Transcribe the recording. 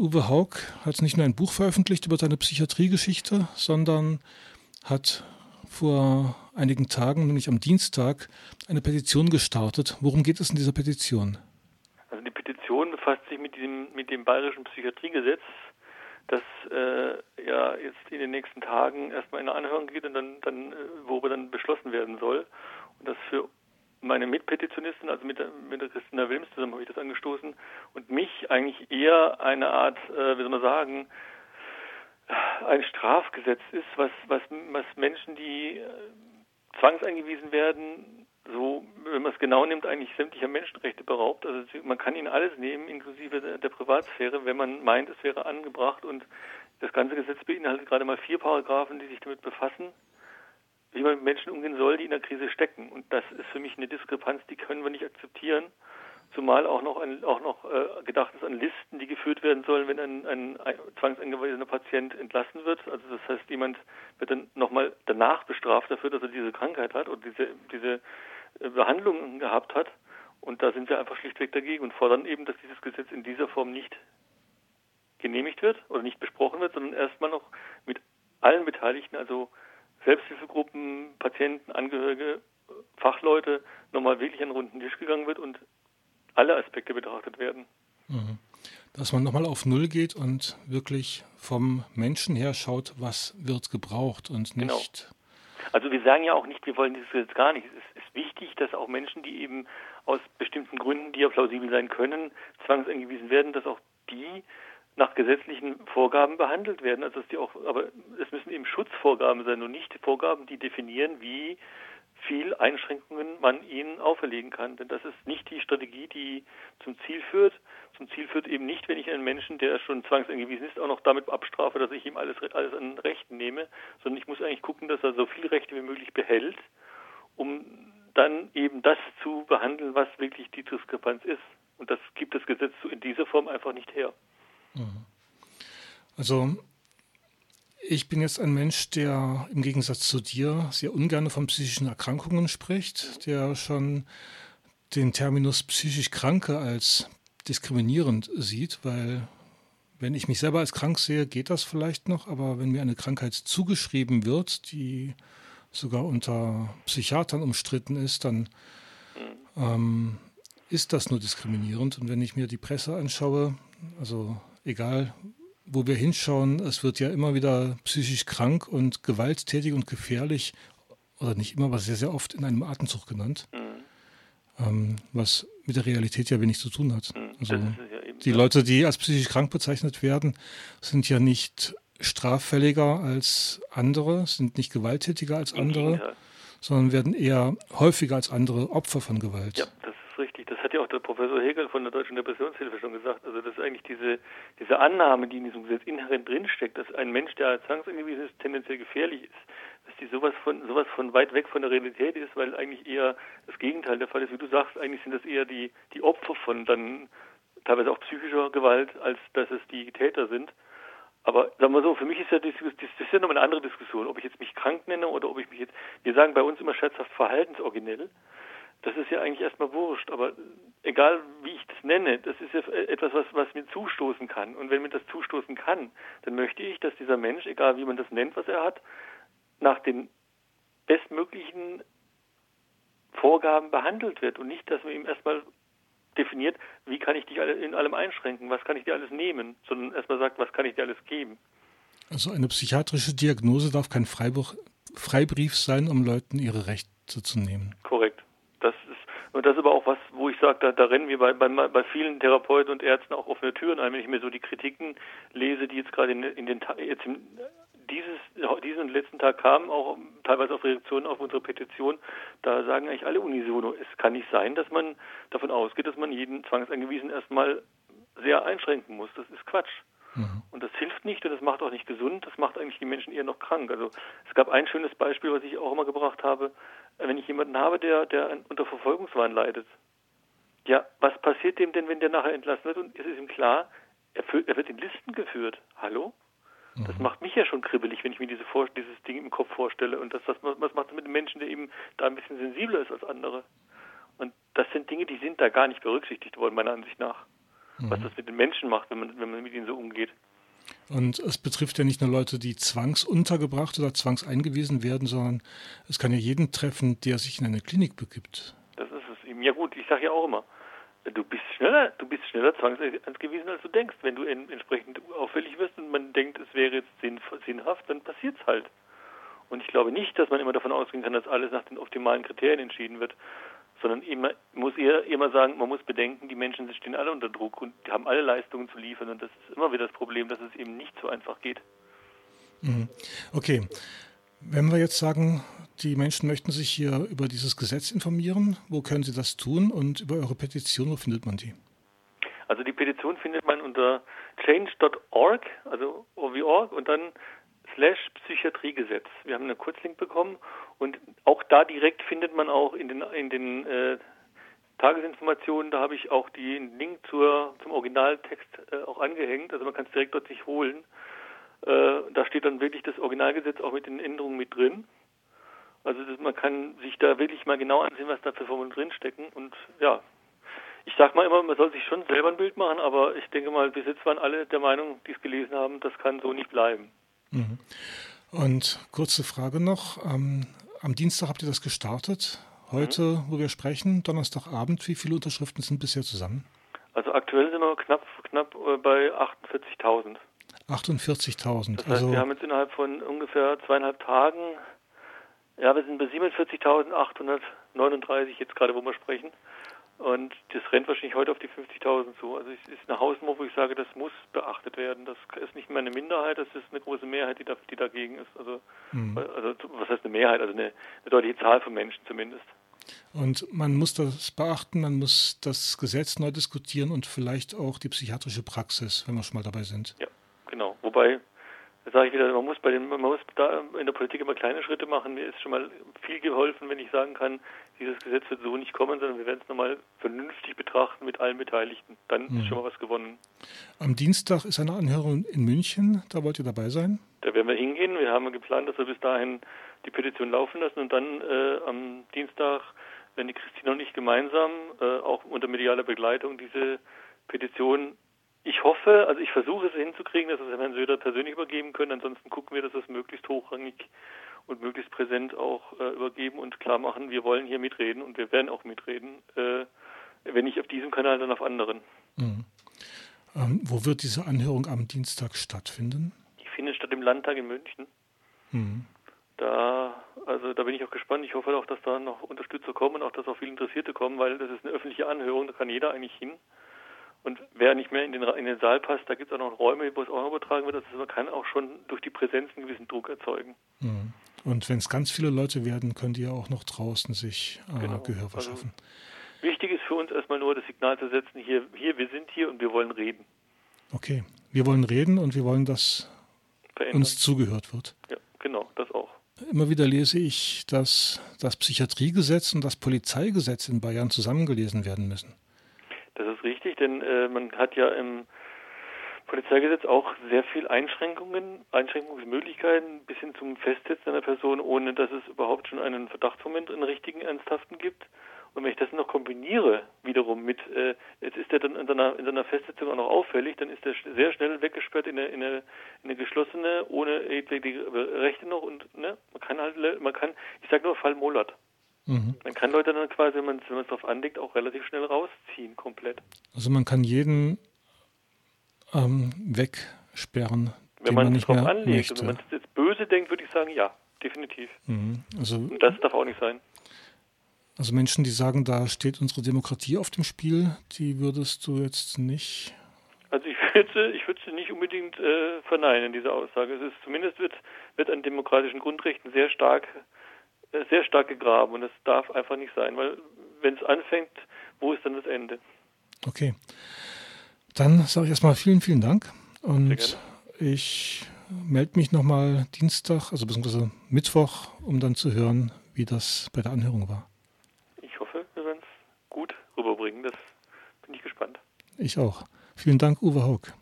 Uwe Haug hat nicht nur ein Buch veröffentlicht über seine Psychiatriegeschichte, sondern hat vor einigen Tagen, nämlich am Dienstag, eine Petition gestartet. Worum geht es in dieser Petition? Also die Petition befasst sich mit dem, mit dem bayerischen Psychiatriegesetz, das äh, ja jetzt in den nächsten Tagen erstmal in eine Anhörung geht und dann, dann äh, worüber dann beschlossen werden soll. Und das für meine Mitpetitionistin, also mit der, mit der Christina Wilms zusammen habe ich das angestoßen und mich eigentlich eher eine Art, äh, wie soll man sagen, ein Strafgesetz ist, was, was, was Menschen, die äh, zwangseingewiesen werden, so, wenn man es genau nimmt, eigentlich sämtlicher Menschenrechte beraubt. Also man kann ihnen alles nehmen, inklusive der, der Privatsphäre, wenn man meint, es wäre angebracht. Und das ganze Gesetz beinhaltet gerade mal vier Paragraphen, die sich damit befassen, wie man mit Menschen umgehen soll, die in der Krise stecken. Und das ist für mich eine Diskrepanz, die können wir nicht akzeptieren. Zumal auch noch, ein, auch noch äh, gedacht ist an Listen, die geführt werden sollen, wenn ein, ein, ein zwangsangewiesener Patient entlassen wird. Also das heißt, jemand wird dann nochmal danach bestraft dafür, dass er diese Krankheit hat oder diese, diese äh, Behandlung gehabt hat. Und da sind wir einfach schlichtweg dagegen und fordern eben, dass dieses Gesetz in dieser Form nicht genehmigt wird oder nicht besprochen wird, sondern erstmal noch mit allen Beteiligten, also Selbsthilfegruppen, Patienten, Angehörige, Fachleute, nochmal wirklich an den runden Tisch gegangen wird und alle Aspekte betrachtet werden. Mhm. Dass man nochmal auf Null geht und wirklich vom Menschen her schaut, was wird gebraucht und nicht. Genau. Also wir sagen ja auch nicht, wir wollen das jetzt gar nicht. Es ist wichtig, dass auch Menschen, die eben aus bestimmten Gründen, die ja plausibel sein können, zwangseingewiesen werden, dass auch die nach gesetzlichen Vorgaben behandelt werden. Also die auch, aber es müssen eben Schutzvorgaben sein und nicht Vorgaben, die definieren, wie viel Einschränkungen man ihnen auferlegen kann. Denn das ist nicht die Strategie, die zum Ziel führt. Zum Ziel führt eben nicht, wenn ich einen Menschen, der schon zwangseingewiesen ist, auch noch damit abstrafe, dass ich ihm alles, alles an Rechten nehme, sondern ich muss eigentlich gucken, dass er so viele Rechte wie möglich behält, um dann eben das zu behandeln, was wirklich die Diskrepanz ist. Und das gibt das Gesetz in dieser Form einfach nicht her. Also ich bin jetzt ein Mensch, der im Gegensatz zu dir sehr ungern von psychischen Erkrankungen spricht, der schon den Terminus psychisch Kranke als diskriminierend sieht, weil wenn ich mich selber als krank sehe, geht das vielleicht noch, aber wenn mir eine Krankheit zugeschrieben wird, die sogar unter Psychiatern umstritten ist, dann ähm, ist das nur diskriminierend. Und wenn ich mir die Presse anschaue, also egal wo wir hinschauen, es wird ja immer wieder psychisch krank und gewalttätig und gefährlich, oder nicht immer, aber sehr, sehr oft in einem Atemzug genannt, mhm. ähm, was mit der Realität ja wenig zu tun hat. Mhm. Also ja die Leute, die als psychisch krank bezeichnet werden, sind ja nicht straffälliger als andere, sind nicht gewalttätiger als andere, sondern werden eher häufiger als andere Opfer von Gewalt. Ja, das richtig. Das hat ja auch der Professor Hegel von der Deutschen Depressionshilfe schon gesagt. Also das ist eigentlich diese, diese Annahme, die in diesem Gesetz inhärent drinsteckt, dass ein Mensch, der zwangseingewiesen ist, tendenziell gefährlich ist, dass die sowas von sowas von weit weg von der Realität ist, weil eigentlich eher das Gegenteil der Fall ist. Wie du sagst, eigentlich sind das eher die, die Opfer von dann teilweise auch psychischer Gewalt, als dass es die Täter sind. Aber sagen wir so, für mich ist ja das, das ist ja nochmal eine andere Diskussion, ob ich jetzt mich krank nenne oder ob ich mich jetzt, wir sagen bei uns immer scherzhaft verhaltensoriginell das ist ja eigentlich erstmal wurscht, aber egal wie ich das nenne, das ist ja etwas, was, was mir zustoßen kann. Und wenn mir das zustoßen kann, dann möchte ich, dass dieser Mensch, egal wie man das nennt, was er hat, nach den bestmöglichen Vorgaben behandelt wird und nicht, dass man ihm erstmal definiert, wie kann ich dich in allem einschränken, was kann ich dir alles nehmen, sondern erstmal sagt, was kann ich dir alles geben. Also eine psychiatrische Diagnose darf kein Freibuch, Freibrief sein, um Leuten ihre Rechte zu nehmen. Korrekt. Und das ist aber auch was, wo ich sage, da, da rennen wir bei, bei, bei vielen Therapeuten und Ärzten auch offene Türen ein. Wenn ich mir so die Kritiken lese, die jetzt gerade in, in den jetzt im, dieses, diesen letzten Tag kamen, auch teilweise auf Reaktionen auf unsere Petition, da sagen eigentlich alle unisono, es kann nicht sein, dass man davon ausgeht, dass man jeden Zwangsangewiesen erstmal sehr einschränken muss. Das ist Quatsch. Mhm. Und das hilft nicht und das macht auch nicht gesund, das macht eigentlich die Menschen eher noch krank. Also gab ein schönes Beispiel, was ich auch immer gebracht habe wenn ich jemanden habe, der, der unter Verfolgungswahn leidet, ja, was passiert dem denn, wenn der nachher entlassen wird? Und es ist ihm klar, er, er wird in Listen geführt. Hallo? Das mhm. macht mich ja schon kribbelig, wenn ich mir diese Vor dieses Ding im Kopf vorstelle. Und das, was, was macht das mit einem Menschen, der eben da ein bisschen sensibler ist als andere? Und das sind Dinge, die sind da gar nicht berücksichtigt worden, meiner Ansicht nach. mhm. was das mit den Menschen macht, wenn man, wenn man mit ihnen so umgeht. Und es betrifft ja nicht nur Leute, die zwangsuntergebracht oder zwangseingewiesen werden, sondern es kann ja jeden treffen, der sich in eine Klinik begibt. Das ist es eben. Ja gut, ich sage ja auch immer, du bist schneller, du bist schneller zwangseingewiesen, als du denkst. Wenn du entsprechend auffällig wirst und man denkt, es wäre jetzt sinnhaft, dann passiert es halt. Und ich glaube nicht, dass man immer davon ausgehen kann, dass alles nach den optimalen Kriterien entschieden wird, sondern immer, muss eher immer sagen, man muss bedenken, die Menschen stehen alle unter Druck und haben alle Leistungen zu liefern. Und das ist immer wieder das Problem, dass es eben nicht so einfach geht. Mhm. Okay. Wenn wir jetzt sagen, die Menschen möchten sich hier über dieses Gesetz informieren, wo können sie das tun und über eure Petition, wo findet man die? Also die Petition findet man unter change.org, also org und dann slash Psychiatriegesetz. Wir haben einen Kurzlink bekommen und auch da direkt findet man auch in den, in den äh, Tagesinformationen, da habe ich auch den Link zur, zum Originaltext äh, auch angehängt, also man kann es direkt dort sich holen. Äh, da steht dann wirklich das Originalgesetz auch mit den Änderungen mit drin. Also das, man kann sich da wirklich mal genau ansehen, was da für Formeln drinstecken und ja, ich sage mal immer, man soll sich schon selber ein Bild machen, aber ich denke mal, bis jetzt waren alle der Meinung, die es gelesen haben, das kann so nicht bleiben. Mhm. Und kurze Frage noch. Ähm, am Dienstag habt ihr das gestartet. Heute, wo wir sprechen, Donnerstagabend, wie viele Unterschriften sind bisher zusammen? Also aktuell sind wir knapp, knapp äh, bei 48.000. 48.000. Das heißt, also, wir haben jetzt innerhalb von ungefähr zweieinhalb Tagen, ja, wir sind bei 47.839 jetzt gerade, wo wir sprechen. Und das rennt wahrscheinlich heute auf die 50.000 zu. Also es ist eine Hausnummer, wo ich sage, das muss beachtet werden. Das ist nicht mehr eine Minderheit, das ist eine große Mehrheit, die, da, die dagegen ist. Also, mhm. also was heißt eine Mehrheit? Also eine, eine deutliche Zahl von Menschen zumindest. Und man muss das beachten, man muss das Gesetz neu diskutieren und vielleicht auch die psychiatrische Praxis, wenn wir schon mal dabei sind. Ja, genau. Wobei da sage ich wieder, man muss bei den, man muss da in der Politik immer kleine Schritte machen. Mir ist schon mal viel geholfen, wenn ich sagen kann, dieses Gesetz wird so nicht kommen, sondern wir werden es nochmal vernünftig betrachten mit allen Beteiligten. Dann mhm. ist schon mal was gewonnen. Am Dienstag ist eine Anhörung in München. Da wollt ihr dabei sein? Da werden wir hingehen. Wir haben geplant, dass wir bis dahin die Petition laufen lassen und dann äh, am Dienstag, wenn die Christine und ich gemeinsam, äh, auch unter medialer Begleitung, diese Petition ich hoffe, also ich versuche es hinzukriegen, dass wir es Herrn Söder persönlich übergeben können. Ansonsten gucken wir, dass wir es möglichst hochrangig und möglichst präsent auch äh, übergeben und klar machen, wir wollen hier mitreden und wir werden auch mitreden. Äh, wenn nicht auf diesem Kanal, dann auf anderen. Mhm. Ähm, wo wird diese Anhörung am Dienstag stattfinden? Die findet statt im Landtag in München. Mhm. Da, also da bin ich auch gespannt. Ich hoffe auch, dass da noch Unterstützer kommen, auch dass auch viele Interessierte kommen, weil das ist eine öffentliche Anhörung, da kann jeder eigentlich hin. Und wer nicht mehr in den, in den Saal passt, da gibt es auch noch Räume, wo es auch übertragen wird. Also man kann auch schon durch die Präsenz einen gewissen Druck erzeugen. Mhm. Und wenn es ganz viele Leute werden, können die ja auch noch draußen sich äh, genau. Gehör also verschaffen. Also, wichtig ist für uns erstmal nur das Signal zu setzen, hier, hier, wir sind hier und wir wollen reden. Okay, wir wollen reden und wir wollen, dass Verändern. uns zugehört wird. Ja, genau, das auch. Immer wieder lese ich, dass das Psychiatriegesetz und das Polizeigesetz in Bayern zusammengelesen werden müssen. Denn äh, man hat ja im Polizeigesetz auch sehr viel Einschränkungen, Einschränkungsmöglichkeiten bis hin zum Festsetzen einer Person, ohne dass es überhaupt schon einen Verdachtsmoment, einen richtigen, ernsthaften gibt. Und wenn ich das noch kombiniere, wiederum mit, äh, jetzt ist er dann in seiner, in seiner Festsetzung auch noch auffällig, dann ist er sehr schnell weggesperrt in eine, in eine, in eine geschlossene, ohne die Rechte noch und ne, man kann halt, man kann, ich sage nur Fall Molat. Mhm. Man kann Leute dann quasi, wenn man es darauf anlegt, auch relativ schnell rausziehen, komplett. Also man kann jeden ähm, wegsperren, wenn man, man nicht mehr anlegt. Möchte. wenn man jetzt böse denkt, würde ich sagen, ja, definitiv. Mhm. Also, Und das darf auch nicht sein. Also Menschen, die sagen, da steht unsere Demokratie auf dem Spiel, die würdest du jetzt nicht. Also ich würde, ich würde sie nicht unbedingt äh, verneinen, diese Aussage. Es ist zumindest wird, wird an demokratischen Grundrechten sehr stark sehr stark gegraben und das darf einfach nicht sein, weil wenn es anfängt, wo ist dann das Ende? Okay. Dann sage ich erstmal vielen, vielen Dank und ich melde mich nochmal Dienstag, also beziehungsweise Mittwoch, um dann zu hören, wie das bei der Anhörung war. Ich hoffe, wir werden es gut rüberbringen. Das bin ich gespannt. Ich auch. Vielen Dank, Uwe Haug.